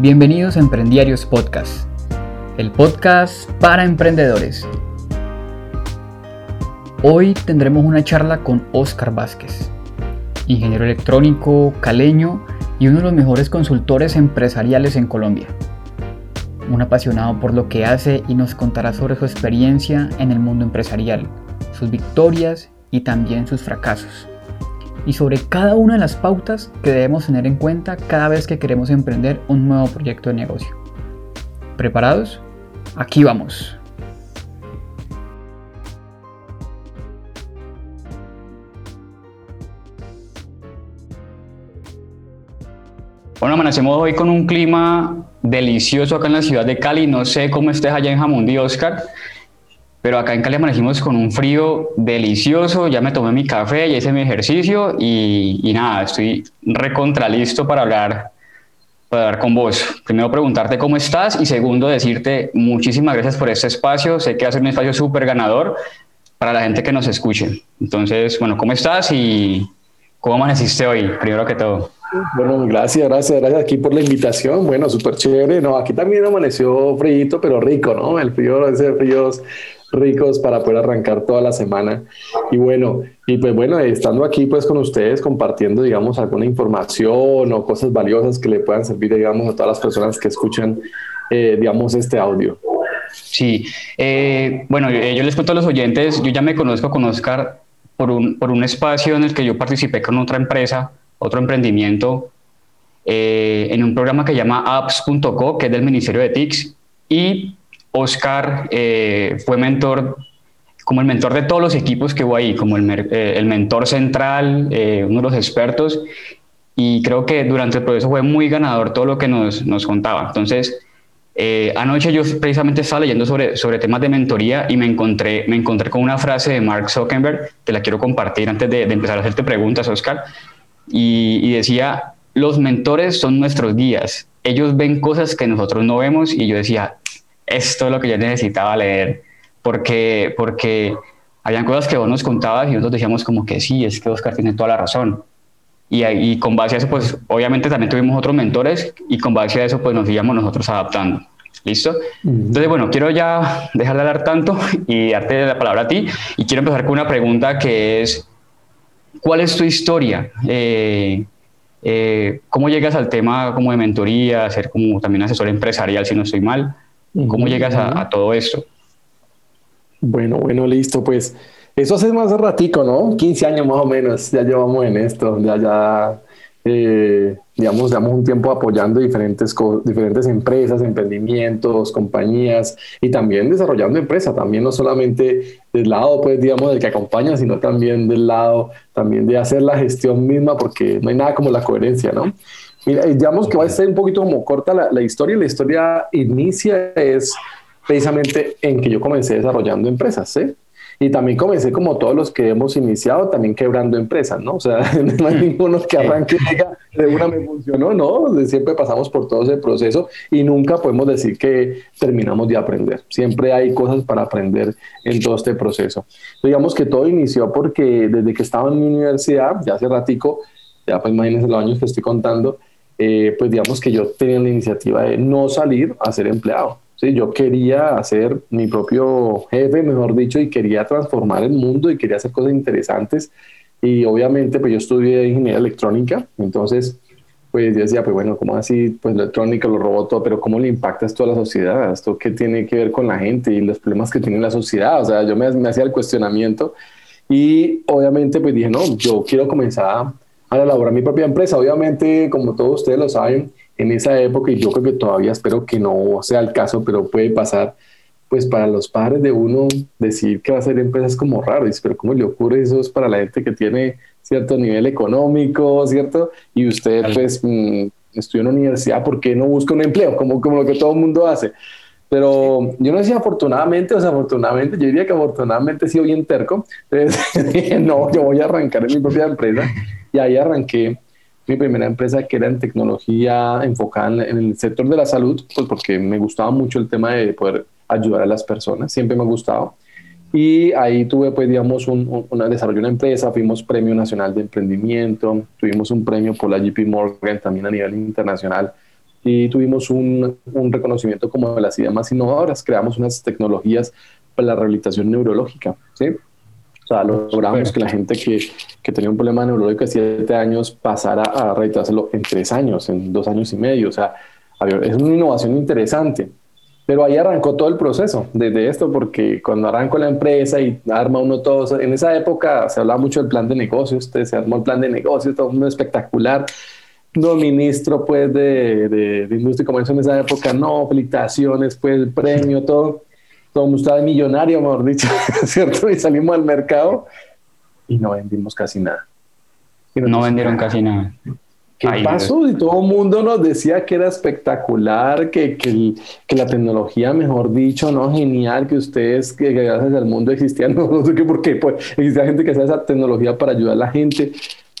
Bienvenidos a Emprendiarios Podcast, el podcast para emprendedores. Hoy tendremos una charla con Oscar Vázquez, ingeniero electrónico, caleño y uno de los mejores consultores empresariales en Colombia. Un apasionado por lo que hace y nos contará sobre su experiencia en el mundo empresarial, sus victorias y también sus fracasos y sobre cada una de las pautas que debemos tener en cuenta cada vez que queremos emprender un nuevo proyecto de negocio. ¿Preparados? Aquí vamos. Bueno, amanecemos hoy con un clima delicioso acá en la ciudad de Cali. No sé cómo estés allá en Jamundí, Oscar, pero acá en Cali amanecimos con un frío delicioso, ya me tomé mi café, ya hice mi ejercicio y, nada, estoy recontralisto para hablar, para hablar con vos. Primero preguntarte cómo estás y segundo decirte muchísimas gracias por este espacio, sé que va a ser un espacio súper ganador para la gente que nos escuche. Entonces, bueno, ¿cómo estás y cómo amaneciste hoy, primero que todo? Bueno, gracias, gracias, gracias aquí por la invitación. Bueno, súper chévere. No, aquí también amaneció frío, pero rico, ¿no? El frío, ese frío ricos para poder arrancar toda la semana. Y bueno, y pues bueno, estando aquí pues con ustedes compartiendo, digamos, alguna información o cosas valiosas que le puedan servir, digamos, a todas las personas que escuchan, eh, digamos, este audio. Sí, eh, bueno, eh, yo les cuento a los oyentes, yo ya me conozco con Oscar por un, por un espacio en el que yo participé con otra empresa, otro emprendimiento, en un programa que llama apps.co, que es del Ministerio de TICS, y Oscar eh, fue mentor, como el mentor de todos los equipos que hubo ahí, como el, eh, mentor central, eh, uno de los expertos, y creo que durante el proceso fue muy ganador todo lo que nos, contaba. Entonces, anoche yo precisamente estaba leyendo sobre, sobre temas de mentoría y me encontré, me encontré con una frase de Mark Zuckerberg, que la quiero compartir antes de, empezar a hacerte preguntas, Oscar, y, y decía, los mentores son nuestros guías, ellos ven cosas que nosotros no vemos y yo decía, esto es lo que yo necesitaba leer, porque, porque habían cosas que vos nos contabas y nosotros decíamos como que sí, es que Oscar tiene toda la razón. Y, y con base a eso, pues obviamente también tuvimos otros mentores y con base a eso, pues nos íbamos nosotros adaptando. ¿Listo? Entonces, bueno, quiero ya dejar de hablar tanto y darte la palabra a ti. Y quiero empezar con una pregunta que es, ¿cuál es tu historia? Eh, eh, ¿Cómo llegas al tema como de mentoría, ser como también asesor empresarial, si no estoy mal? ¿Cómo llegas a, todo esto? Bueno, bueno, listo, pues eso hace más ratico, ¿no? 15 años más o menos, ya llevamos en esto, ya, ya, eh, digamos, llevamos un tiempo apoyando diferentes, diferentes empresas, emprendimientos, compañías y también desarrollando empresas, también no solamente del lado, pues, digamos, del que acompaña, sino también del lado, también de hacer la gestión misma, porque no hay nada como la coherencia, ¿no? Mira, digamos que va a ser un poquito como corta la, la historia. La historia inicia es precisamente en que yo comencé desarrollando empresas, ¿sí? Y también comencé como todos los que hemos iniciado, también quebrando empresas, ¿no? O sea, no hay ninguno que arranque y diga, de una me funcionó, ¿no? Siempre pasamos por todo ese proceso y nunca podemos decir que terminamos de aprender. Siempre hay cosas para aprender en todo este proceso. Digamos que todo inició porque desde que estaba en mi universidad, ya hace ratico, ya pues imagínense los años que estoy contando, eh, pues digamos que yo tenía la iniciativa de no salir a ser empleado. ¿Sí? Yo quería ser mi propio jefe, mejor dicho, y quería transformar el mundo y quería hacer cosas interesantes. Y obviamente, pues yo estudié ingeniería electrónica, entonces, pues yo decía, pues bueno, ¿cómo así? Pues electrónica, lo robó todo, pero ¿cómo le impacta esto a la sociedad? ¿Esto qué tiene que ver con la gente y los problemas que tiene la sociedad? O sea, yo me, me hacía el cuestionamiento y obviamente pues dije, no, yo quiero comenzar a elaborar mi propia empresa. Obviamente, como todos ustedes lo saben, en esa época, y yo creo que todavía espero que no sea el caso, pero puede pasar, pues para los padres de uno decir que va a ser empresa es como raro, y pero ¿cómo le ocurre eso? Es para la gente que tiene cierto nivel económico, ¿cierto? Y usted, pues, mm, estudió en la universidad, ¿por qué no busca un empleo? Como, como lo que todo el mundo hace. Pero yo no decía afortunadamente o desafortunadamente, yo diría que afortunadamente he sido bien terco. Entonces dije, no, yo voy a arrancar en mi propia empresa. Y ahí arranqué mi primera empresa que era en tecnología enfocada en el sector de la salud, pues porque me gustaba mucho el tema de poder ayudar a las personas, siempre me ha gustado. Y ahí tuve, pues, digamos, un, una, desarrollo una empresa, fuimos Premio Nacional de Emprendimiento, tuvimos un premio por la JP Morgan también a nivel internacional y tuvimos un, un reconocimiento como de las ideas más innovadoras. Creamos unas tecnologías para la rehabilitación neurológica. ¿sí? O sea, logramos que la gente que, que, tenía un problema neurológico de siete años pasara a rehabilitárselo en tres años, en dos años y medio. O sea, es una innovación interesante. Pero ahí arrancó todo el proceso desde esto, porque cuando arrancó la empresa y arma uno todo, en esa época se hablaba mucho del plan de negocios, se armó el plan de negocios, todo muy espectacular. No ministro pues de, de, de, Industria y Comercio en esa época, no, felicitaciones, pues premio, todo. Todo estaba millonario, mejor dicho, ¿cierto? Y salimos al mercado y no vendimos casi nada. No vendieron casi nada. ¿Qué pasó? Y todo el mundo nos decía que era espectacular, que, que, que, la tecnología, mejor dicho, no, genial, que ustedes, que, gracias al mundo existían, no, sé qué, por qué, pues existía gente que hacía esa tecnología para ayudar a la gente,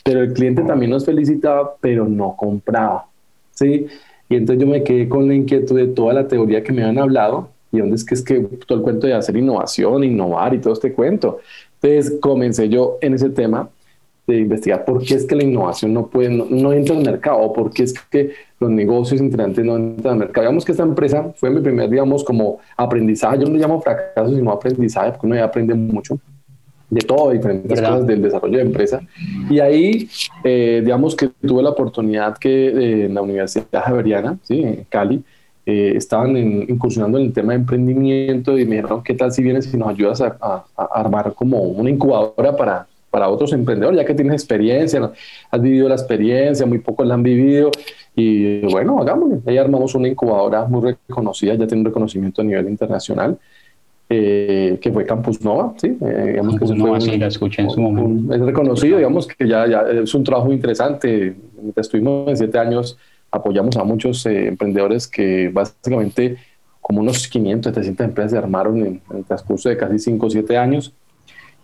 pero el cliente también nos felicitaba, pero no compraba, ¿sí? Y entonces yo me quedé con la inquietud de toda la teoría que me habían hablado, y dónde es que es que todo el cuento de hacer innovación, innovar y todo este cuento. Entonces comencé yo en ese tema de investigar por qué es que la innovación no puede, no, entra al mercado, o por qué es que los negocios integrantes no entran al mercado. Digamos que esta empresa fue mi primer, digamos, como aprendizaje. Yo no le llamo fracaso, sino aprendizaje, porque uno ya aprende mucho de todo, diferentes cosas del desarrollo de empresa. Y ahí, eh, digamos que tuve la oportunidad que eh, en la Universidad Javeriana, ¿sí? en Cali, eh, estaban incursionando en el tema de emprendimiento y me dijeron, ¿qué tal si vienes y nos ayudas a, a armar como una incubadora para para otros emprendedores, ya que tienes experiencia, has vivido la experiencia, muy pocos la han vivido. Y bueno, hagámoslo. Ahí armamos una incubadora muy reconocida, ya tiene un reconocimiento a nivel internacional, eh, que fue Campus Nova. ¿sí? Eh, digamos Campus que Nova, sí, la escuché en su momento. es reconocido, digamos que ya, ya es un trabajo interesante. Estuvimos en siete años, apoyamos a muchos eh, emprendedores que básicamente, como unos 500, 700 empresas se armaron en, el transcurso de casi 5 o 7 años.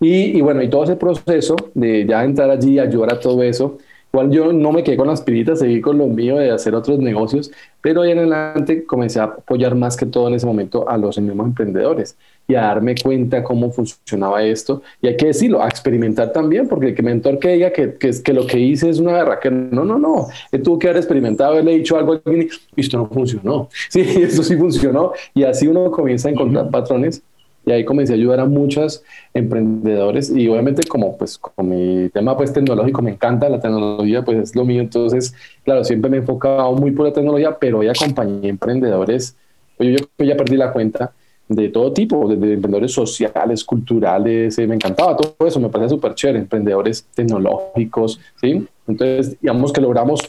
Y, bueno, y todo ese proceso de ya entrar allí, ayudar a todo eso, igual yo no me quedé con las piritas, seguí con lo mío de hacer otros negocios, pero ahí en adelante comencé a apoyar más que todo en ese momento a los mismos emprendedores y a darme cuenta cómo funcionaba esto. Y hay que decirlo, a experimentar también, porque el que mentor que diga que, que, que lo que hice es una guerra, que no, no, no, que tuvo que haber experimentado, haberle dicho algo a alguien y esto no funcionó. Sí, esto sí funcionó. Y así uno comienza a encontrar patrones y ahí comencé a ayudar a muchos emprendedores y obviamente como pues con mi tema pues tecnológico me encanta la tecnología pues es lo mío. Entonces claro siempre me he enfocado muy por la tecnología pero hoy acompañé emprendedores. Yo, ya perdí la cuenta de todo tipo desde emprendedores sociales culturales eh, me encantaba todo eso me parecía súper chévere emprendedores tecnológicos sí entonces digamos que logramos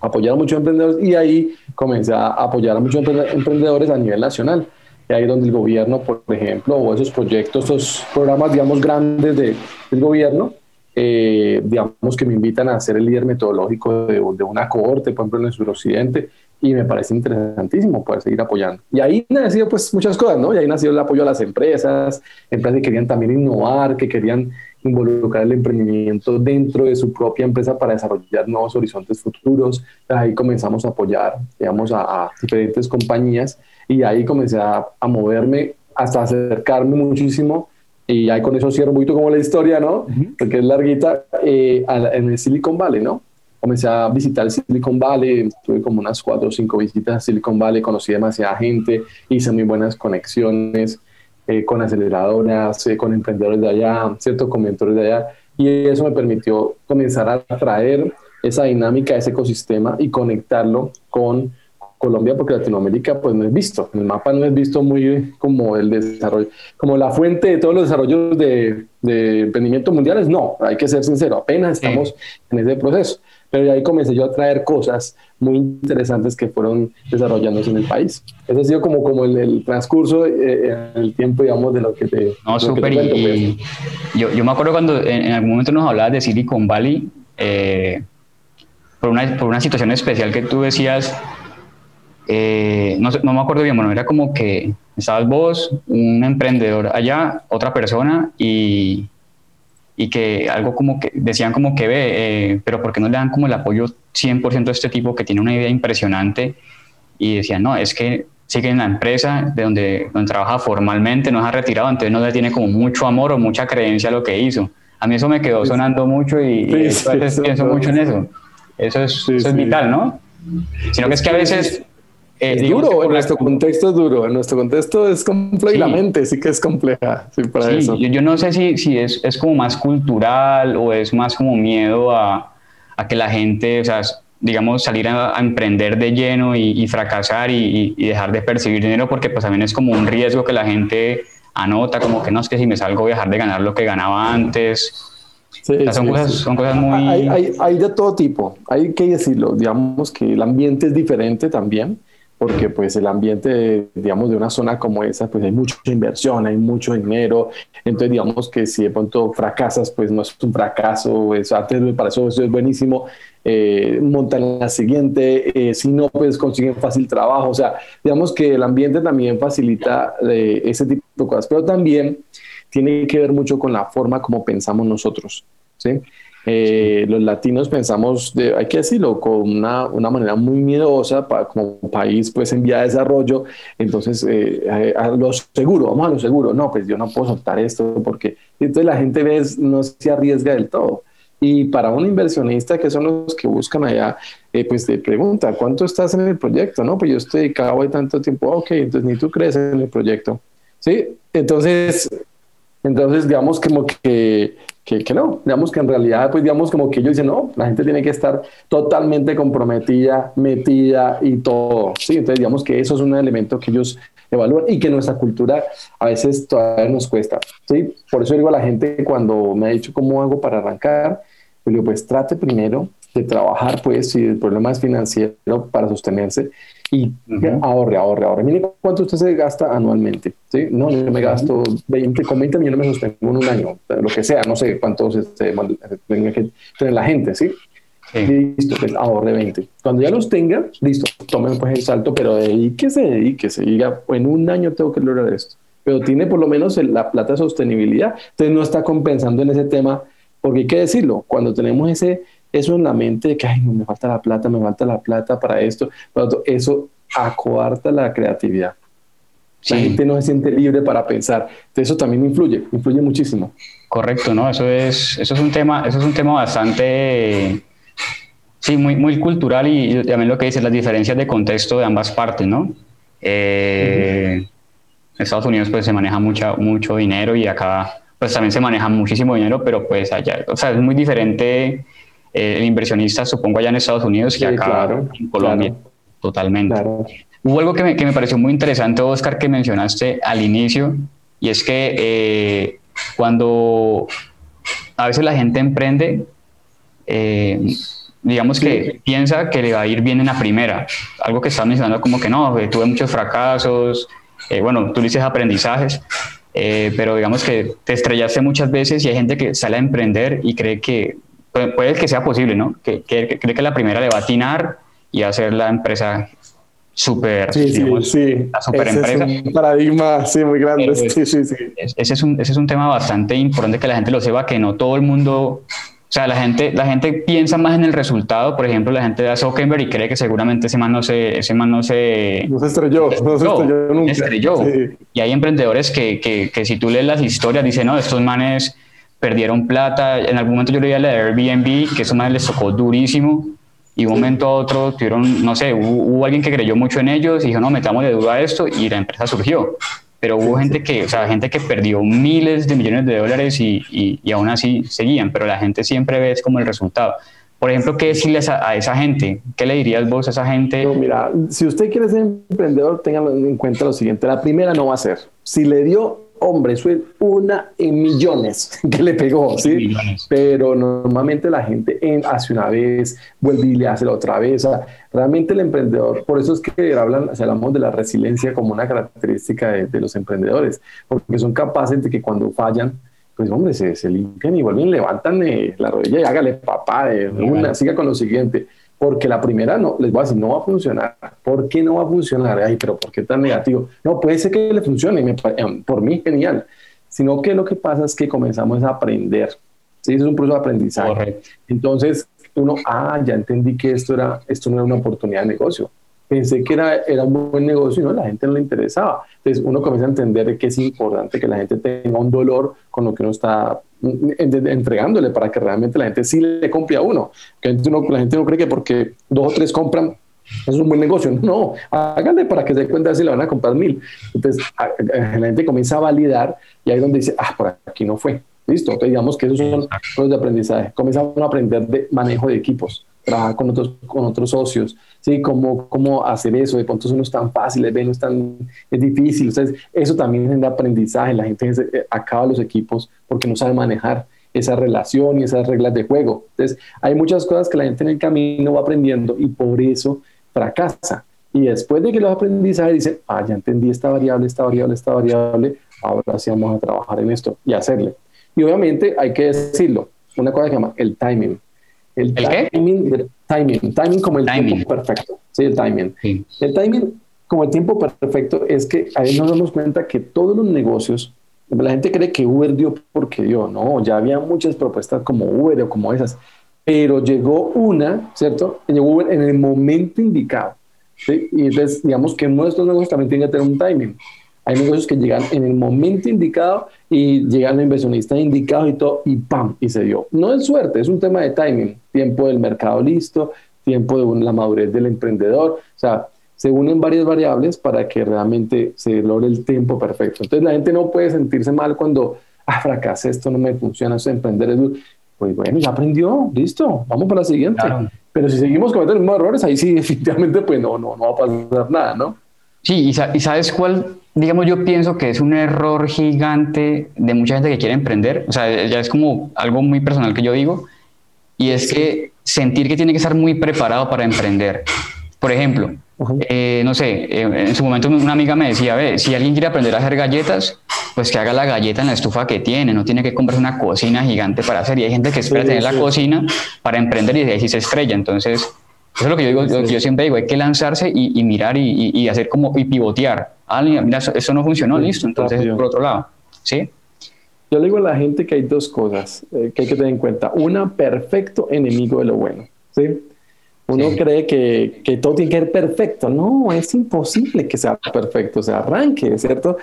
apoyar a muchos emprendedores y ahí comencé a apoyar a muchos emprendedores a nivel nacional y ahí donde el gobierno, por ejemplo, o esos proyectos, esos programas, digamos, grandes de, del gobierno, eh, digamos que me invitan a ser el líder metodológico de, de una cohorte, por ejemplo, en el suroccidente, y me parece interesantísimo poder seguir apoyando. Y ahí nació pues muchas cosas, ¿no? Y ahí nació el apoyo a las empresas, empresas que querían también innovar, que querían involucrar el emprendimiento dentro de su propia empresa para desarrollar nuevos horizontes futuros. Ahí comenzamos a apoyar, digamos, a, a diferentes compañías y ahí comencé a, a, moverme hasta acercarme muchísimo y ahí con eso cierro un poquito como la historia, ¿no? Porque es larguita, eh, en el Silicon Valley, ¿no? Comencé a visitar el Silicon Valley, tuve como unas cuatro o cinco visitas a Silicon Valley, conocí demasiada gente, hice muy buenas conexiones eh, con aceleradoras, eh, con emprendedores de allá, ¿cierto? Con mentores de allá, y eso me permitió comenzar a traer esa dinámica, ese ecosistema y conectarlo con Colombia porque Latinoamérica pues no es visto, el mapa no es visto muy como el desarrollo, como la fuente de todos los desarrollos de, de emprendimiento mundiales, no, hay que ser sincero, apenas estamos en ese proceso, pero ahí comencé yo a traer cosas muy interesantes que fueron desarrollándose en el país. Eso ha sido como, como el, transcurso, eh, el tiempo, digamos, de lo que te... No, súper, y, pues. yo, yo, me acuerdo cuando en, algún momento nos hablabas de Silicon Valley, eh, por, una, por una situación especial que tú decías, eh, no, no, me acuerdo bien, bueno, era como que estabas vos, un emprendedor allá, otra persona y, y que algo como que decían como que ve, eh, pero ¿por qué no le dan como el apoyo 100% a este tipo que tiene una idea impresionante? Y decían, no, es que sigue en la empresa de donde, donde trabaja formalmente, no se ha retirado, entonces no le tiene como mucho amor o mucha creencia a lo que hizo. A mí eso me quedó sonando mucho y, pienso mucho en eso. Eso es, eso es vital, ¿no? Sino que es que a veces... Eh, es duro, en nuestro contexto es duro, en nuestro contexto es complejo y la mente sí que es compleja. Sí, para eso. Yo, yo, no sé si, si es, es, como más cultural o es más como miedo a, a que la gente, o sea, digamos, salir a, emprender de lleno y, fracasar y, y, dejar de percibir dinero, porque pues también es como un riesgo que la gente anota, como que no es que si me salgo voy a dejar de ganar lo que ganaba antes. son, cosas, son, cosas, muy... Hay, hay, hay, de todo tipo, hay que decirlo, digamos que el ambiente es diferente también, porque pues el ambiente, digamos, de una zona como esa, pues hay mucha inversión, hay mucho dinero, entonces digamos que si de pronto fracasas, pues no es un fracaso, es, antes para eso, eso es buenísimo, eh, montan la siguiente, eh, si no, pues consiguen fácil trabajo, o sea, digamos que el ambiente también facilita eh, ese tipo de cosas, pero también tiene que ver mucho con la forma como pensamos nosotros, ¿sí? Eh, los latinos pensamos, de, hay que decirlo, con una, una manera muy miedosa para, como país pues en vía de desarrollo, entonces eh, a, lo seguro, vamos a lo seguro, no, pues yo no puedo soltar esto porque entonces la gente ve, no se arriesga del todo. Y para un inversionista, que son los que buscan allá, eh, pues te pregunta, ¿cuánto estás en el proyecto? No, pues yo estoy dedicado de tanto tiempo, ok, entonces ni tú crees en el proyecto. ¿Sí? Entonces, entonces digamos como que que, que, no, digamos que en realidad, pues digamos como que ellos dicen, no, la gente tiene que estar totalmente comprometida, metida y todo, ¿sí? Entonces digamos que eso es un elemento que ellos evalúan y que nuestra cultura a veces todavía nos cuesta, ¿sí? Por eso digo a la gente cuando me ha dicho cómo hago para arrancar, pues digo, pues trate primero de trabajar, pues, si el problema es financiero para sostenerse, y ahorre, ahorre, ahorre. Mire cuánto usted se gasta anualmente. ¿sí? No, yo me gasto 20, con 20 millones me sostengo en un año, lo que sea, no sé cuántos este, tenga que tener la gente, ¿sí? Listo, pues ahorre 20. Cuando ya los tenga, listo, tomen pues el salto, pero dedíquese, dedíquese. Diga, en un año tengo que lograr esto. Pero tiene por lo menos la plata de sostenibilidad. Entonces no está compensando en ese tema, porque hay que decirlo, cuando tenemos ese eso en la mente de que, ay, me falta la plata, me falta la plata para esto, eso acoarta la creatividad. La gente no se siente libre para pensar. Eso también influye, influye muchísimo. Correcto, ¿no? Eso es, eso es un tema, eso es un tema bastante, sí, muy, muy cultural y, también lo que dice, las diferencias de contexto de ambas partes, ¿no? Eh, en Estados Unidos pues se maneja mucha, mucho dinero y acá pues también se maneja muchísimo dinero, pero pues allá, o sea, es muy diferente el inversionista, supongo, allá en Estados Unidos que acá en Colombia. Totalmente. Hubo algo que me, que me, pareció muy interesante, Oscar, que mencionaste al inicio, y es que eh, cuando a veces la gente emprende, eh, digamos que piensa que le va a ir bien en la primera. Algo que estás mencionando como que no, tuve muchos fracasos, eh, bueno, tú dices aprendizajes, pero digamos que te estrellaste muchas veces y hay gente que sale a emprender y cree que puede, que sea posible, ¿no? Que, cree que la primera le va a atinar y hacer la empresa súper, sí, sí, sí. la super empresa. Es un paradigma, sí, muy grande. sí, sí, sí. Ese es, un, ese es un tema bastante importante que la gente lo sepa, que no todo el mundo o sea, la gente, la gente piensa más en el resultado. Por ejemplo, la gente de Zuckerberg y cree que seguramente ese man no se, ese man no se, no se estrelló, no se estrelló nunca. Estrelló. Y hay emprendedores que, que, que, si tú lees las historias, dicen, no, estos manes perdieron plata. En algún momento yo leía la de Airbnb, que eso más les tocó durísimo. Y un momento a otro tuvieron, no sé, hubo, alguien que creyó mucho en ellos y dijo, no, metamos de duda esto y la empresa surgió. Pero hubo gente que, o sea, gente que perdió miles de millones de dólares y, y, aún así seguían, pero la gente siempre ve como el resultado. Por ejemplo, ¿qué decirles a, esa gente? ¿Qué le dirías vos a esa gente? No, mira, si usted quiere ser emprendedor, tengan en cuenta lo siguiente. La primera no va a ser. Si le dio hombre, eso es una en millones que le pegó, ¿sí? Pero normalmente la gente hace una vez, vuelve y le hace la otra vez. realmente el emprendedor, por eso es que hablan, se hablamos de la resiliencia como una característica de, los emprendedores, porque son capaces de que cuando fallan, pues hombre, se, limpian y vuelven, levantan eh, la rodilla y hágale papá, de una, siga con lo siguiente porque la primera no, les voy a decir, no va a funcionar. ¿Por qué no va a funcionar? Ay, pero ¿por qué tan negativo? No, puede ser que le funcione, me, em, por mí genial. Sino que lo que pasa es que comenzamos a aprender. ¿sí? Es un proceso de aprendizaje. Entonces, uno, ah, ya entendí que esto, era, esto no era una oportunidad de negocio pensé que era, era un buen negocio y no, la gente no le interesaba. Entonces uno comienza a entender que es importante que la gente tenga un dolor con lo que uno está entregándole para que realmente la gente sí le compre a uno. Que la gente no cree que porque dos o tres compran, es un buen negocio. No, hágale para que se dé cuenta si le van a comprar mil. Entonces, la gente comienza a validar y ahí es donde dice, ah, por aquí no fue. Listo, entonces digamos que esos son los de aprendizaje. Comenzamos a aprender de manejo de equipos, trabajar con otros, con otros socios, ¿sí? Cómo, cómo hacer eso, de pronto eso no es tan fácil, de no es tan es difícil. Entonces, eso también es de aprendizaje. La gente eh, acaba los equipos porque no sabe manejar esa relación y esas reglas de juego. Entonces, hay muchas cosas que la gente en el camino va aprendiendo y por eso fracasa. Y después de que los aprendizajes dicen, ah, ya entendí esta variable, esta variable, esta variable, ahora sí vamos a trabajar en esto y hacerle. Y obviamente hay que decirlo, una cosa que se llama el timing. El, timing, timing, timing como el tiempo perfecto. Sí, el timing. El timing como el tiempo perfecto es que ahí nos damos cuenta que todos los negocios, la gente cree que Uber dio porque dio, no, ya había muchas propuestas como Uber o como esas, pero llegó una, ¿cierto? Llegó Uber en el momento indicado. ¿sí? Y entonces, digamos que nuestros negocios también tienen que tener un timing. Hay negocios que llegan en el momento indicado y llegan los inversionistas indicados y todo, y ¡pam! Y se dio. No es suerte, es un tema de timing. Tiempo del mercado listo, tiempo de la madurez del emprendedor. O sea, se unen varias variables para que realmente se logre el tiempo perfecto. Entonces la gente no puede sentirse mal cuando, ah, fracasé, esto no me funciona, eso emprender es Pues bueno, ya aprendió, listo, vamos para la siguiente. Pero si seguimos cometiendo los mismos errores, ahí sí, definitivamente, pues no, no, no va a pasar nada, ¿no? Sí, y, sabes cuál, digamos, yo pienso que es un error gigante de mucha gente que quiere emprender, o sea, ya es como algo muy personal que yo digo, y es que sentir que tiene que estar muy preparado para emprender. Por ejemplo, eh, no sé, eh, en su momento una amiga me decía, ve, si alguien quiere aprender a hacer galletas, pues que haga la galleta en la estufa que tiene, no tiene que comprarse una cocina gigante para hacer. Y hay gente que espera tener la cocina para emprender y de ahí se estrella. Entonces, eso es lo que yo digo, yo siempre digo, hay que lanzarse y, mirar y, hacer como y pivotear. Ah, mira, eso, no funcionó, listo, entonces por otro lado. ¿Sí? Yo le digo a la gente que hay dos cosas eh, que hay que tener en cuenta. Una, perfecto enemigo de lo bueno. ¿sí? Uno cree que, que, todo tiene que ser perfecto. No, es imposible que sea perfecto, o sea, arranque, ¿cierto?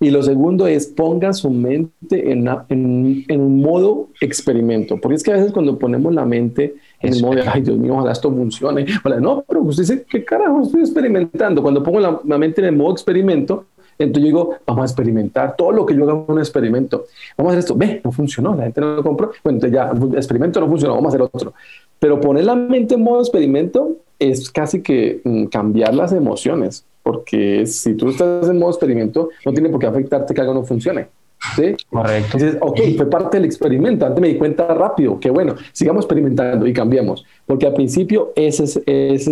Y lo segundo es ponga su mente en, en, en, un modo experimento, porque es que a veces cuando ponemos la mente en el modo ay Dios mío, ojalá esto funcione, no, pero usted dice, ¿qué carajo estoy experimentando? Cuando pongo la, mente en el modo experimento, entonces yo digo, vamos a experimentar todo lo que yo haga un experimento. Vamos a hacer esto, ve, no funcionó, la gente no lo compró, bueno, entonces ya, experimento no funcionó, vamos a hacer otro. Pero poner la mente en modo experimento es casi que mm, cambiar las emociones, porque si tú estás en modo experimento, no tiene por qué afectarte que algo no funcione. ¿Sí? Correcto. Entonces, ok, fue parte del experimento. Antes me di cuenta rápido que, bueno, sigamos experimentando y cambiemos. Porque al principio ese es,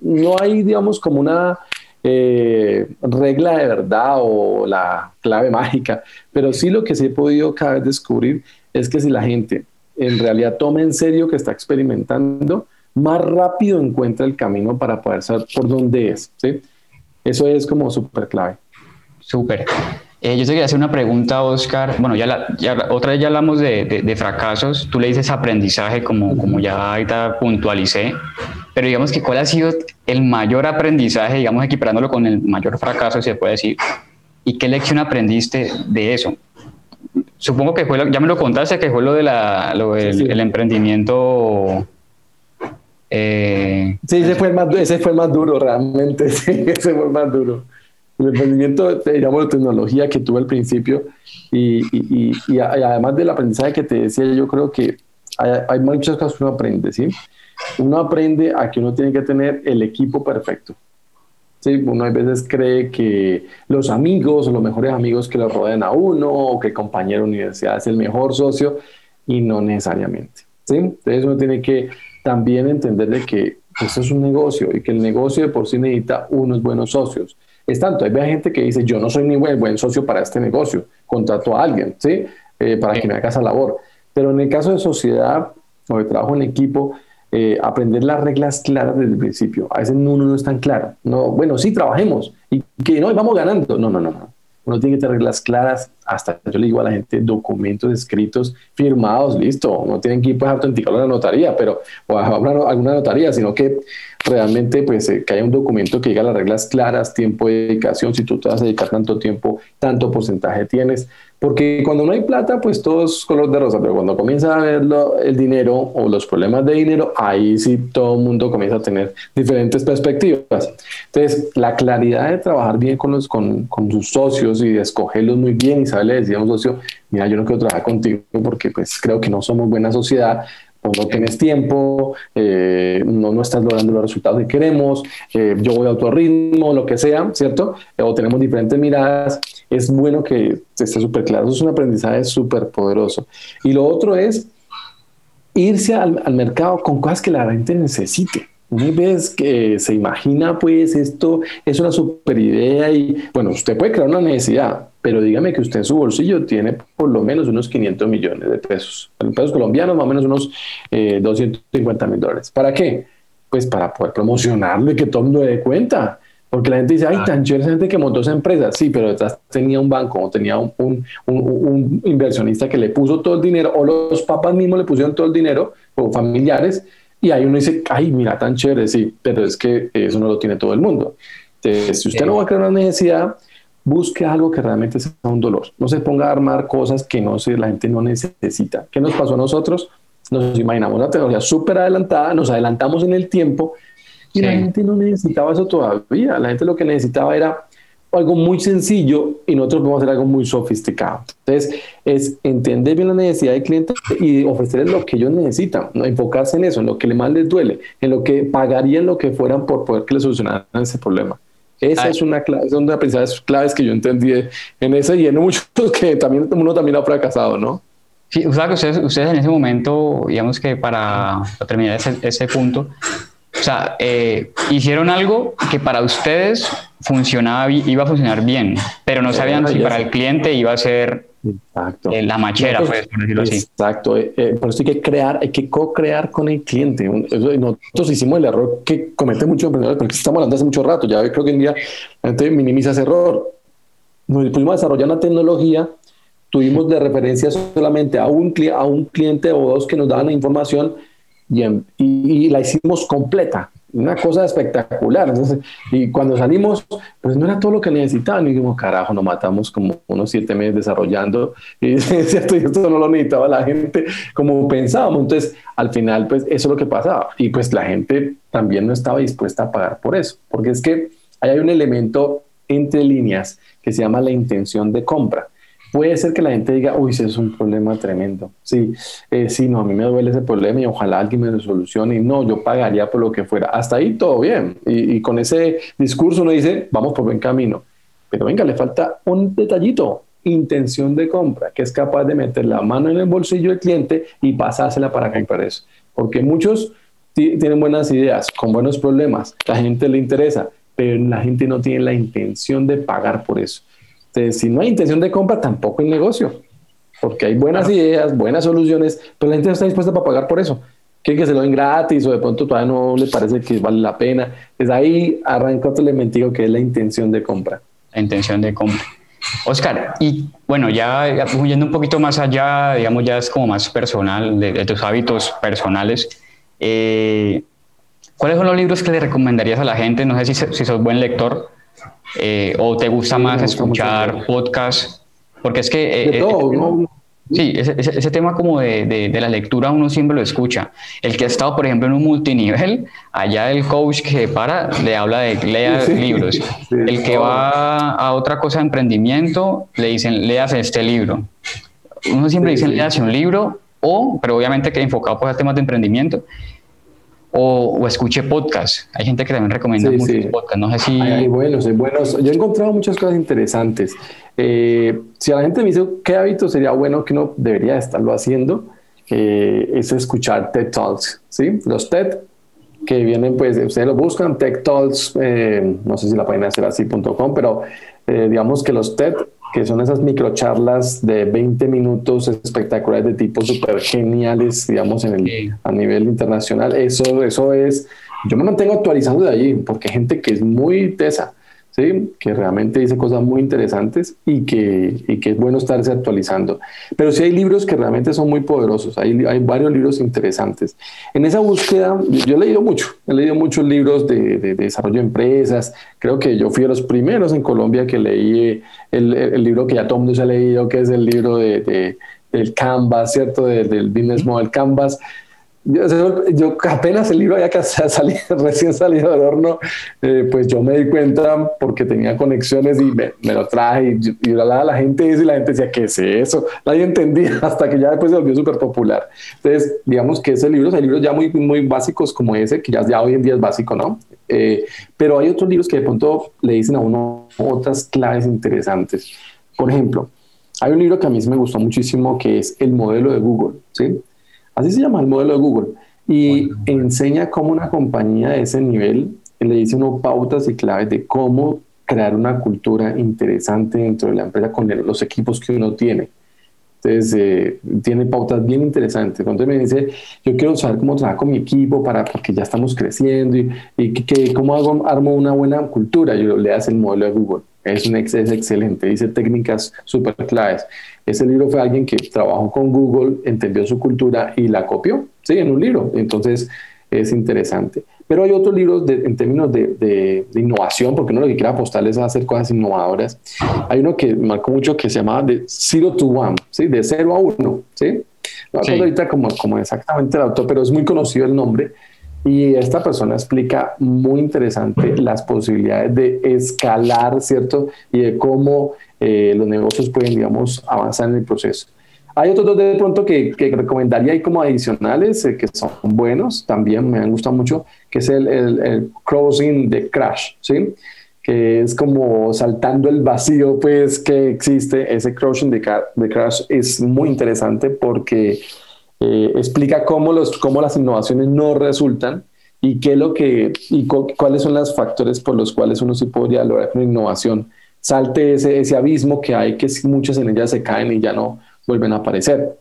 no hay, digamos, como una eh, regla de verdad o la clave mágica, pero sí lo que sí he podido cada vez descubrir es que si la gente en realidad toma en serio que está experimentando, más rápido encuentra el camino para poder saber por dónde es. ¿sí? Eso es como súper clave. Súper. Eh, yo te quería hacer una pregunta, Oscar. Bueno, ya, la, ya otra vez ya hablamos de, de, fracasos. Tú le dices aprendizaje, como, como ya ahorita puntualicé. Pero digamos que cuál ha sido el mayor aprendizaje, digamos, equiparándolo con el mayor fracaso, se puede decir. ¿Y qué lección aprendiste de eso? Supongo que fue, lo, ya me lo contaste, que fue lo, de la, lo del el emprendimiento. Eh, sí, ese fue, el más, ese fue el más duro, realmente. Sí, ese fue el más duro el emprendimiento, digamos, de tecnología que tuve al principio y, y, y, además del aprendizaje que te decía, yo creo que hay, hay, muchas cosas que uno aprende, ¿sí? Uno aprende a que uno tiene que tener el equipo perfecto. ¿sí? Uno a veces cree que los amigos o los mejores amigos que lo rodean a uno o que el compañero de universidad es el mejor socio y no necesariamente. ¿sí? Entonces uno tiene que también entender de que esto es un negocio y que el negocio de por sí necesita unos buenos socios es tanto, hay gente que dice, yo no soy ni buen, buen socio para este negocio, contrato a alguien, ¿sí? Eh, para que me haga esa labor. Pero en el caso de sociedad o de trabajo en equipo, eh, aprender las reglas claras desde el principio. A veces uno no es tan claro. No, bueno, sí, trabajemos y que no, vamos ganando. No, no, no, no. Uno tiene que tener reglas claras hasta yo le digo a la gente documentos escritos, firmados, listo, no tienen que ir pues, a autenticarlo en la notaría, pero, o a alguna notaría, sino que realmente pues eh, que haya un documento que diga las reglas claras, tiempo de dedicación, si tú te vas a dedicar tanto tiempo, tanto porcentaje tienes, porque cuando no hay plata pues todo es color de rosa, pero cuando comienza a ver el dinero o los problemas de dinero, ahí sí todo el mundo comienza a tener diferentes perspectivas. Entonces, la claridad de trabajar bien con, los, con, con sus socios y de escogerlos muy bien y saberle decir a un socio, mira, yo no quiero trabajar contigo porque pues creo que no somos buena sociedad, o no tienes tiempo, eh, no, no estás logrando los resultados que queremos, eh, yo voy a otro ritmo, lo que sea, ¿cierto? o tenemos diferentes miradas, es bueno que esté súper claro. Eso es un aprendizaje súper poderoso. Y lo otro es irse al, al mercado con cosas que la gente necesite ves que se imagina, pues esto es una super idea y bueno, usted puede crear una necesidad, pero dígame que usted en su bolsillo tiene por lo menos unos 500 millones de pesos, en pesos colombianos más o menos unos 250 eh, mil dólares. ¿Para qué? Pues para poder promocionarlo y que todo el mundo dé cuenta. Porque la gente dice, ay, tan chévere gente que montó esa empresa. Sí, pero detrás tenía un banco o tenía un, un, un, inversionista que le puso todo el dinero, o los papás mismos le pusieron todo el dinero, o familiares, y ahí uno dice, ay, mira, tan chévere, sí, pero es que eso no lo tiene todo el mundo. Entonces, si usted no va a crear una necesidad, busque algo que realmente sea un dolor. No se ponga a armar cosas que no se, la gente no necesita. ¿Qué nos pasó a nosotros? Nos imaginamos una tecnología súper adelantada, nos adelantamos en el tiempo y la gente no necesitaba eso todavía. La gente lo que necesitaba era algo muy sencillo y nosotros podemos hacer algo muy sofisticado. Entonces, es entender bien la necesidad del cliente y ofrecerles lo que ellos necesitan, ¿no? enfocarse en eso, en lo que más les duele, en lo que pagarían lo que fueran por poder que les solucionaran ese problema. Esa es una clave, son de aprendizajes claves que yo entendí en ese y en muchos que también uno también ha fracasado, ¿no? Sí, o sea que ustedes, ustedes en ese momento, digamos que para, terminar ese, ese punto, sea, eh, hicieron algo que para ustedes funcionaba, iba a funcionar bien, pero no sabían si para el cliente iba a ser eh, la machera, pues, por decirlo así. Exacto, eh, por eso hay que crear, hay que co-crear con el cliente. Nosotros hicimos el error que cometen muchos emprendedores, porque estamos hablando hace mucho rato, ya creo que hoy en día la gente minimiza ese error. Nos pudimos desarrollar una tecnología, tuvimos de referencia solamente a un, a un cliente o dos que nos daban la información y, la hicimos completa, una cosa espectacular. y cuando salimos, pues no era todo lo que necesitaban. Y dijimos, carajo, nos matamos como unos siete meses desarrollando. Y cierto, y esto no lo necesitaba la gente como pensábamos. Entonces, al final, pues eso es lo que pasaba. Y pues la gente también no estaba dispuesta a pagar por eso. Porque es que hay un elemento entre líneas que se llama la intención de compra puede ser que la gente diga, uy, ese es un problema tremendo. Sí, eh, sí, no, a mí me duele ese problema y ojalá alguien me lo solucione. Y no, yo pagaría por lo que fuera. Hasta ahí todo bien. Y, con ese discurso uno dice, vamos por buen camino. Pero venga, le falta un detallito, intención de compra, que es capaz de meter la mano en el bolsillo del cliente y pasársela para comprar eso. Porque muchos tienen buenas ideas, con buenos problemas, la gente le interesa, pero la gente no tiene la intención de pagar por eso. Este, si no hay intención de compra, tampoco hay negocio, porque hay buenas ideas, buenas soluciones, pero la gente no está dispuesta a pagar por eso. Quieren que se lo den gratis o de pronto todavía no le parece que vale la pena. Es ahí arranca otro elemento que es la intención de compra. La intención de compra. Oscar, y bueno, ya, yendo un poquito más allá, digamos, ya es como más personal, de, tus hábitos personales. Eh, ¿Cuáles son los libros que le recomendarías a la gente? No sé si, si sos buen lector, eh, o te gusta más escuchar podcast, porque es que... Eh, eh, sí, ese, tema como de, de, la lectura uno siempre lo escucha. El que ha estado, por ejemplo, en un multinivel, allá el coach que para, le habla de lea libros. El que va a otra cosa de emprendimiento, le dicen, leas este libro. Uno siempre dice, leas un libro, o, pero obviamente que enfocado pues, a temas de emprendimiento, o, escuche podcast. Hay gente que también recomienda muchos podcasts. No sé si. Hay, buenos, hay buenos. Yo he encontrado muchas cosas interesantes. Eh, si a la gente me dice qué hábito sería bueno que uno debería estarlo haciendo, eh, es escuchar TED Talks. ¿sí? Los TED que vienen, pues ustedes lo buscan, TED Talks, eh, no sé si la página será así.com, pero digamos que los TED que son esas microcharlas de 20 minutos espectaculares de tipo súper geniales, digamos, en el, a nivel internacional. Eso, eso es, yo me mantengo actualizando de allí, porque hay gente que es muy tesa. ¿Sí? que realmente dice cosas muy interesantes y que, y que es bueno estarse actualizando. Pero sí hay libros que realmente son muy poderosos, hay, hay varios libros interesantes. En esa búsqueda, yo he leído mucho, he leído muchos libros de, de, desarrollo de empresas, creo que yo fui de los primeros en Colombia que leí el, el, libro que ya todo el mundo se ha leído, que es el libro de, de del Canvas, ¿cierto? del Business Model Canvas. Yo, apenas el libro había salido, recién salido del horno, eh, pues yo me di cuenta porque tenía conexiones y me, lo traje y, y la, gente dice y la gente decía, ¿qué es eso? Nadie entendía hasta que ya después se volvió súper popular. Entonces, digamos que ese libro, hay libros ya muy, muy básicos como ese, que ya, ya hoy en día es básico, ¿no? Eh, pero hay otros libros que de pronto le dicen a uno otras claves interesantes. Por ejemplo, hay un libro que a mí me gustó muchísimo que es El modelo de Google, ¿sí? Así se llama el modelo de Google. Y enseña cómo una compañía de ese nivel le dice unas pautas y claves de cómo crear una cultura interesante dentro de la empresa con los equipos que uno tiene. Entonces, eh, tiene pautas bien interesantes. Entonces me dice, yo quiero saber cómo trabajar con mi equipo para, porque ya estamos creciendo y, y que, cómo hago, armo una buena cultura. Yo le hace el modelo de Google. Es, un, es excelente, dice técnicas súper claves. Ese libro fue alguien que trabajó con Google, entendió su cultura y la copió, sí, en un libro. Entonces es interesante. Pero hay otros libros en términos de, de, innovación, porque uno lo que quiere apostarles a hacer cosas innovadoras. Hay uno que marcó mucho que se llamaba de Zero to One, ¿sí? de cero a uno. ¿sí? No me ahorita como, como exactamente el autor, pero es muy conocido el nombre y esta persona explica muy interesante las posibilidades de escalar, ¿cierto? Y de cómo eh, los negocios pueden, digamos, avanzar en el proceso. Hay otros dos de pronto que, que recomendaría ahí como adicionales, eh, que son buenos, también me han gustado mucho, que es el, el, crossing de crash, ¿sí? Que es como saltando el vacío, pues, que existe. Ese crossing de, de crash es muy interesante porque eh, explica cómo, los, cómo las innovaciones no resultan y qué lo que y cuáles son los factores por los cuales uno sí podría lograr una innovación salte ese, ese abismo que hay que muchas en ellas se caen y ya no vuelven a aparecer.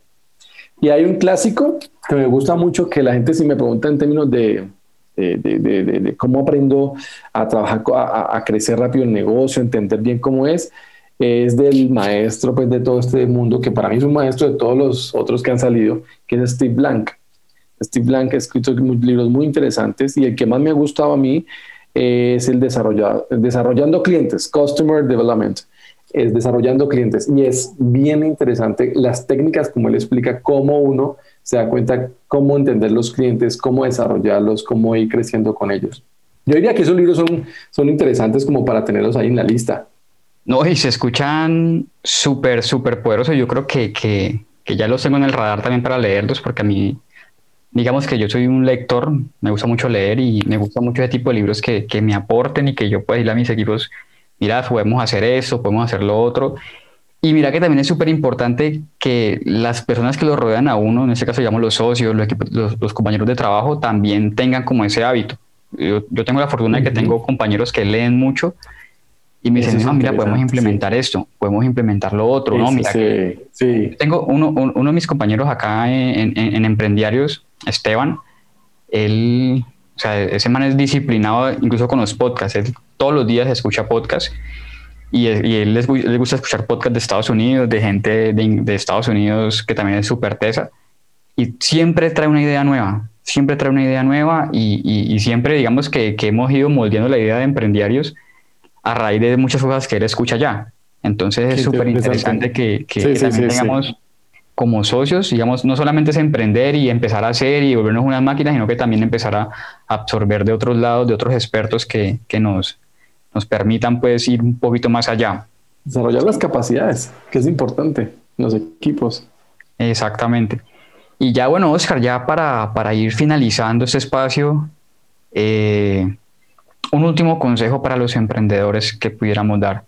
Y hay un clásico que me gusta mucho que la gente si me pregunta en términos de, de, cómo aprendo a trabajar, a, a, crecer rápido el negocio, entender bien cómo es, es del maestro pues, de todo este mundo, que para mí es un maestro de todos los otros que han salido, que es Steve Blank. Steve Blank ha escrito libros muy interesantes y el que más me ha gustado a mí es el desarrollando clientes, Customer Development, es desarrollando clientes y es bien interesante las técnicas como él explica cómo uno se da cuenta cómo entender los clientes, cómo desarrollarlos, cómo ir creciendo con ellos. Yo diría que esos libros son, son interesantes como para tenerlos ahí en la lista. No, y se escuchan súper, súper poderosos. Yo creo que, que, que, ya los tengo en el radar también para leerlos, porque a mí, digamos que yo soy un lector, me gusta mucho leer y me gusta mucho ese tipo de libros que, que me aporten y que yo pueda ir a mis equipos, mira, podemos hacer esto, podemos hacer lo otro. Y mira que también es súper importante que las personas que lo rodean a uno, en este caso llamamos los socios, los, los, los compañeros de trabajo, también tengan como ese hábito. Yo, yo tengo la fortuna de que tengo compañeros que leen mucho y me dicen, no, mira, podemos implementar esto, podemos implementar lo otro, ¿no? Mira, sí, tengo uno, uno, de mis compañeros acá en, en, Emprendiarios, Esteban, él, o sea, ese man es disciplinado incluso con los podcasts, él todos los días escucha podcasts y, y él les, les, gusta escuchar podcasts de Estados Unidos, de gente de, de Estados Unidos que también es súper tesa y siempre trae una idea nueva, siempre trae una idea nueva y, y, y siempre digamos que, que, hemos ido moldeando la idea de Emprendiarios a raíz de muchas cosas que él escucha ya. Entonces es súper interesante que, que, sí, también tengamos como socios, digamos, no solamente es emprender y empezar a hacer y volvernos unas máquinas, sino que también empezar a absorber de otros lados, de otros expertos que, que nos, nos permitan pues ir un poquito más allá. Desarrollar las capacidades, que es importante, los equipos. Exactamente. Y ya bueno, Oscar, ya para, para ir finalizando este espacio, eh, un último consejo para los emprendedores que pudiéramos dar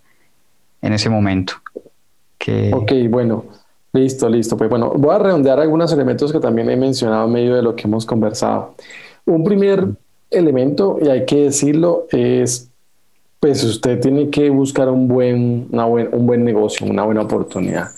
en ese momento. Que... Ok, bueno, listo, listo. Pues bueno, voy a redondear algunos elementos que también he mencionado en medio de lo que hemos conversado. Un primer elemento, y hay que decirlo, es, pues usted tiene que buscar un buen, una buen, un buen negocio, una buena oportunidad.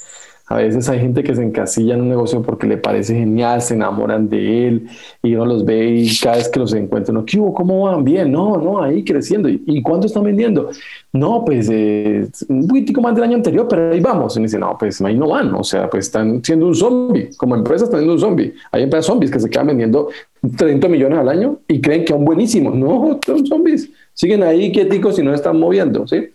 A veces hay gente que se encasilla en un negocio porque le parece genial, se enamoran de él y uno los ve y cada vez que los encuentra, no, ¿qué hubo? ¿Cómo van? Bien, no, no, ahí creciendo. ¿Y cuánto están vendiendo? No, pues eh, un poquitico más del año anterior, pero ahí vamos. Y dice, no, pues ahí no van. O sea, pues están siendo un zombie. Como empresas están siendo un zombie. Hay empresas zombies que se quedan vendiendo 30 millones al año y creen que son buenísimos. No, son zombies. Siguen ahí quieticos y no están moviendo, ¿sí?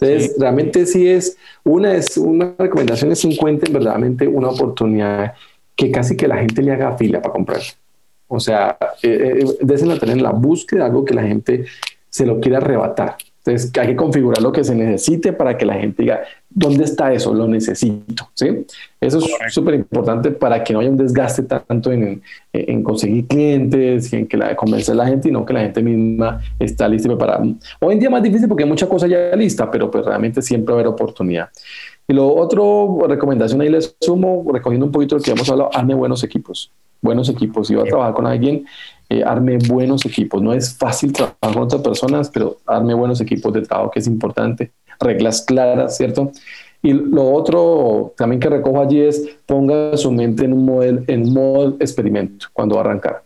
Entonces, realmente sí es una, es una recomendación es encuentren verdaderamente una oportunidad que casi que la gente le haga fila para comprar. O sea, eh, eh, tener la búsqueda de algo que la gente se lo quiera arrebatar. Entonces, hay que configurar lo que se necesite para que la gente diga, ¿dónde está eso? Lo necesito. ¿sí? Eso es súper importante para que no haya un desgaste tanto en, en conseguir clientes en que la, convencer a la gente y no que la gente misma está lista y preparada. Hoy en día es más difícil porque hay mucha cosa ya lista, pero pues realmente siempre va a haber oportunidad. Y lo otro, recomendación ahí les sumo, recogiendo un poquito lo que hemos hablado, hazme buenos equipos. Buenos equipos. Si va a trabajar con alguien, eh, arme buenos equipos. No es fácil trabajar con otras personas, pero arme buenos equipos de trabajo, que es importante. Reglas claras, ¿cierto? Y lo otro también que recojo allí es ponga su mente en un modelo, en modo experimento cuando va a arrancar.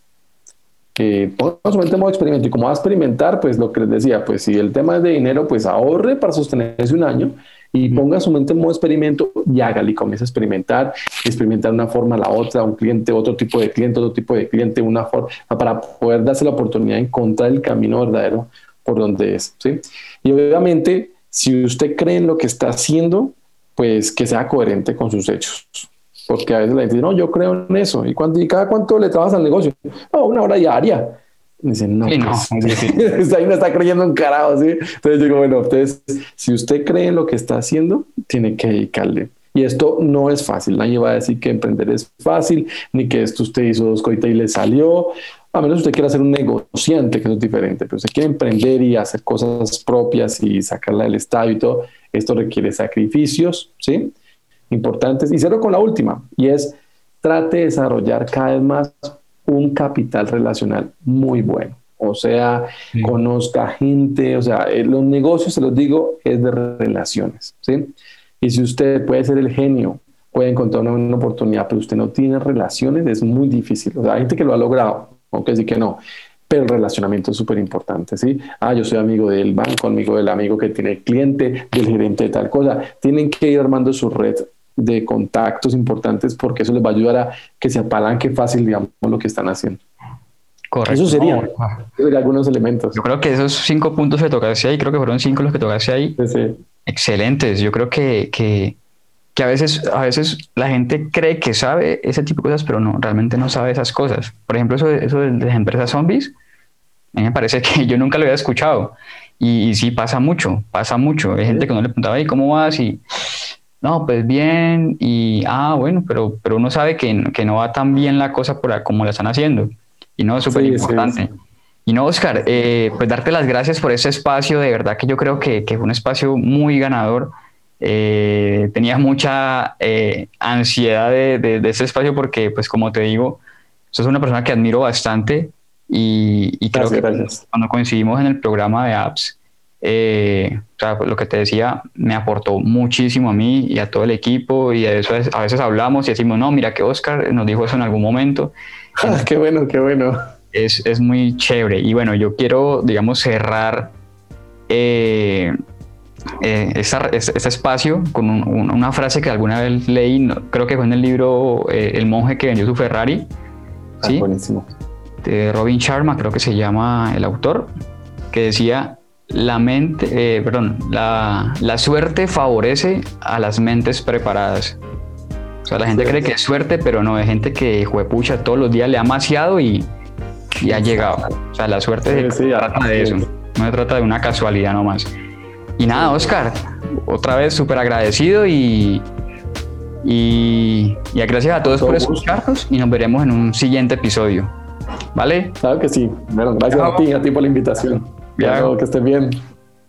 Que ponga su mente en modo experimento y como va a experimentar, pues lo que les decía, pues si el tema es de dinero, pues ahorre para sostenerse un año y ponga su mente en modo experimento y hágale y comience a experimentar, experimentar una forma la otra, un cliente, otro tipo de cliente, otro tipo de cliente, una forma para poder darse la oportunidad de encontrar el camino verdadero por donde es. ¿sí? Y obviamente, si usted cree en lo que está haciendo, pues que sea coherente con sus hechos. Porque a veces la gente dice, no, yo creo en eso. ¿Y, y cada cuánto le trabajas al negocio? No, una hora diaria dicen, no, pues, ahí no está creyendo un carajo, ¿sí? Entonces digo, bueno, ustedes, si usted cree en lo que está haciendo, tiene que dedicarle. Y esto no es fácil. Nadie va a decir que emprender es fácil, ni que esto usted hizo dos coitas y le salió. A menos usted quiera ser un negociante, que eso es diferente, pero usted quiere emprender y hacer cosas propias y sacarla del estadio y todo, esto requiere sacrificios, ¿sí? Importantes. Y cierro con la última, y es trate de desarrollar cada vez más un capital relacional muy bueno. O sea, conozca gente, o sea, eh, los negocios, se los digo, es de relaciones, ¿sí? Y si usted puede ser el genio, puede encontrar una, oportunidad, pero usted no tiene relaciones, es muy difícil. O sea, hay gente que lo ha logrado, aunque sí que no, pero el relacionamiento es súper importante, ¿sí? Ah, yo soy amigo del banco, amigo del amigo que tiene cliente, del gerente de tal cosa. Tienen que ir armando su red de contactos importantes porque eso les va a ayudar a que se apalanque fácil, digamos, lo que están haciendo. Correcto. Eso sería, algunos elementos. Yo creo que esos cinco puntos que tocaste ahí, creo que fueron cinco los que tocaste ahí, excelentes. Yo creo que, que, que, a, veces, a veces la gente cree que sabe ese tipo de cosas, pero no, realmente no sabe esas cosas. Por ejemplo, eso, eso de las empresas zombies, a mí me parece que yo nunca lo había escuchado. Y, y sí, pasa mucho, pasa mucho. Hay gente que no le preguntaba, ¿y cómo vas? Y no, pues bien, y ah, bueno, pero, pero uno sabe que, que no va tan bien la cosa por como la están haciendo, y no, es súper importante. Y no, Oscar, eh, pues darte las gracias por ese espacio, de verdad que yo creo que, que fue un espacio muy ganador. Eh, tenía mucha eh, ansiedad de, de, ese espacio porque, pues como te digo, sos una persona que admiro bastante y, y creo que cuando coincidimos en el programa de apps, eh, o sea, lo que te decía, me aportó muchísimo a mí y a todo el equipo y a eso a veces hablamos y decimos, no, mira que Oscar nos dijo eso en algún momento. Ah, qué bueno, qué bueno. Es, es, muy chévere. Y bueno, yo quiero, digamos, cerrar eh, eh, este espacio con una frase que alguna vez leí, creo que fue en el libro El monje que vendió su Ferrari. Ah, ¿sí? buenísimo. De Robin Sharma, creo que se llama el autor, que decía, la mente, eh, perdón, la, la, suerte favorece a las mentes preparadas. O sea, la gente cree que es suerte, pero no, es gente que juepucha todos los días le ha maciado y, y ha llegado. O sea, la suerte se trata de eso, no se trata de una casualidad nomás. Y nada, Oscar, otra vez súper agradecido y, y, y, gracias a todos por escucharnos y nos veremos en un siguiente episodio. ¿Vale? Claro que sí. Bueno, gracias a ti, a ti por la invitación. Ya, que estés bien.